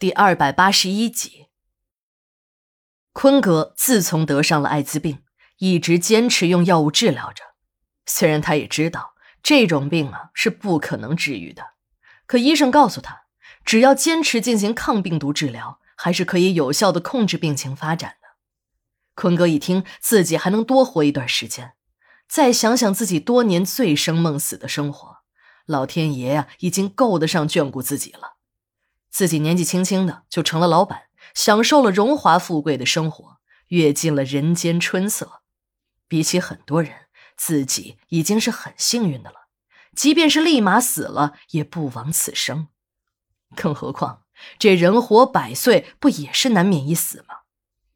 第二百八十一集。坤哥自从得上了艾滋病，一直坚持用药物治疗着。虽然他也知道这种病啊是不可能治愈的，可医生告诉他，只要坚持进行抗病毒治疗，还是可以有效的控制病情发展的。坤哥一听自己还能多活一段时间，再想想自己多年醉生梦死的生活，老天爷呀，已经够得上眷顾自己了。自己年纪轻轻的就成了老板，享受了荣华富贵的生活，阅尽了人间春色。比起很多人，自己已经是很幸运的了。即便是立马死了，也不枉此生。更何况这人活百岁，不也是难免一死吗？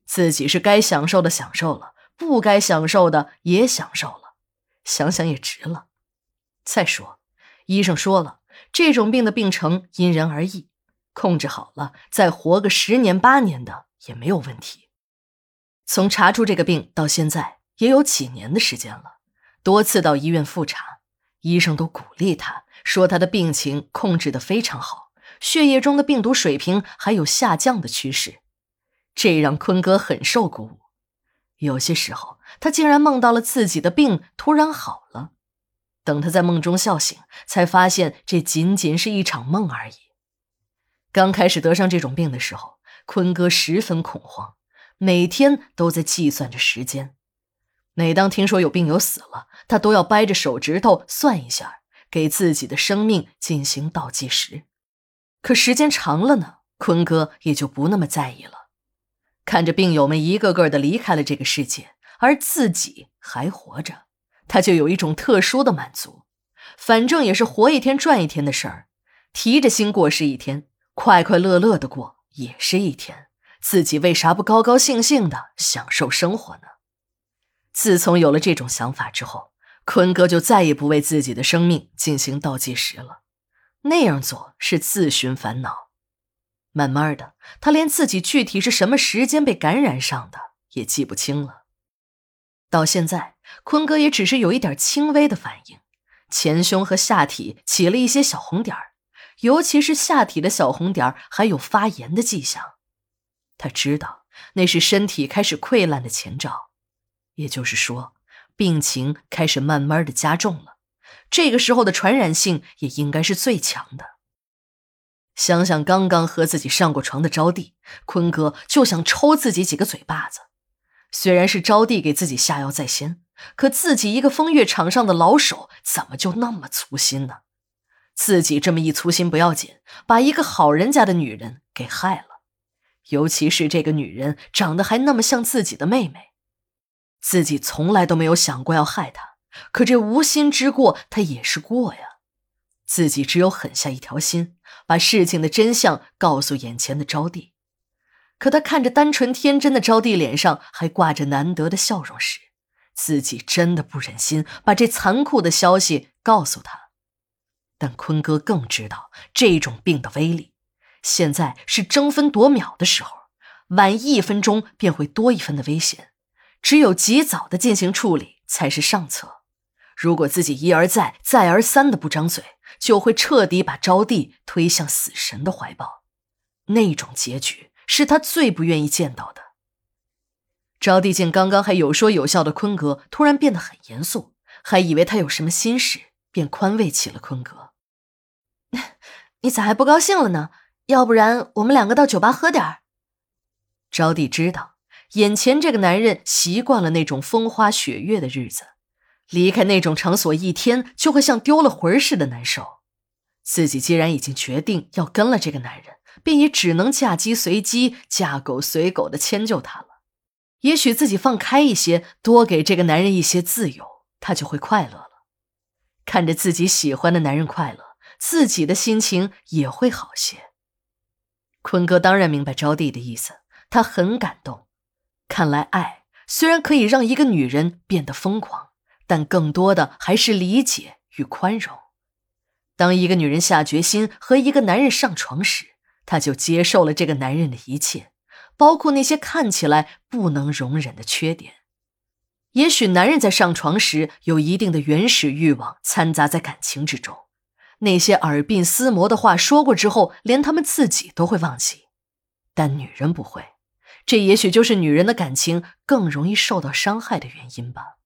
自己是该享受的享受了，不该享受的也享受了，想想也值了。再说，医生说了，这种病的病程因人而异。控制好了，再活个十年八年的也没有问题。从查出这个病到现在也有几年的时间了，多次到医院复查，医生都鼓励他说他的病情控制的非常好，血液中的病毒水平还有下降的趋势，这让坤哥很受鼓舞。有些时候，他竟然梦到了自己的病突然好了，等他在梦中笑醒，才发现这仅仅是一场梦而已。刚开始得上这种病的时候，坤哥十分恐慌，每天都在计算着时间。每当听说有病友死了，他都要掰着手指头算一下，给自己的生命进行倒计时。可时间长了呢，坤哥也就不那么在意了。看着病友们一个个的离开了这个世界，而自己还活着，他就有一种特殊的满足。反正也是活一天赚一天的事儿，提着心过是一天。快快乐乐的过也是一天，自己为啥不高高兴兴的享受生活呢？自从有了这种想法之后，坤哥就再也不为自己的生命进行倒计时了。那样做是自寻烦恼。慢慢的，他连自己具体是什么时间被感染上的也记不清了。到现在，坤哥也只是有一点轻微的反应，前胸和下体起了一些小红点儿。尤其是下体的小红点还有发炎的迹象，他知道那是身体开始溃烂的前兆，也就是说，病情开始慢慢的加重了。这个时候的传染性也应该是最强的。想想刚刚和自己上过床的招娣，坤哥就想抽自己几个嘴巴子。虽然是招娣给自己下药在先，可自己一个风月场上的老手，怎么就那么粗心呢？自己这么一粗心不要紧，把一个好人家的女人给害了，尤其是这个女人长得还那么像自己的妹妹，自己从来都没有想过要害她，可这无心之过，他也是过呀。自己只有狠下一条心，把事情的真相告诉眼前的招娣。可他看着单纯天真的招娣脸上还挂着难得的笑容时，自己真的不忍心把这残酷的消息告诉她。但坤哥更知道这种病的威力，现在是争分夺秒的时候，晚一分钟便会多一分的危险，只有及早的进行处理才是上策。如果自己一而再、再而三的不张嘴，就会彻底把招娣推向死神的怀抱，那种结局是他最不愿意见到的。招娣见刚刚还有说有笑的坤哥突然变得很严肃，还以为他有什么心事，便宽慰起了坤哥。你咋还不高兴了呢？要不然我们两个到酒吧喝点儿。招娣知道眼前这个男人习惯了那种风花雪月的日子，离开那种场所一天就会像丢了魂似的难受。自己既然已经决定要跟了这个男人，便也只能嫁鸡随鸡，嫁狗随狗的迁就他了。也许自己放开一些，多给这个男人一些自由，他就会快乐了。看着自己喜欢的男人快乐。自己的心情也会好些。坤哥当然明白招娣的意思，他很感动。看来爱虽然可以让一个女人变得疯狂，但更多的还是理解与宽容。当一个女人下决心和一个男人上床时，她就接受了这个男人的一切，包括那些看起来不能容忍的缺点。也许男人在上床时有一定的原始欲望掺杂在感情之中。那些耳鬓厮磨的话说过之后，连他们自己都会忘记。但女人不会，这也许就是女人的感情更容易受到伤害的原因吧。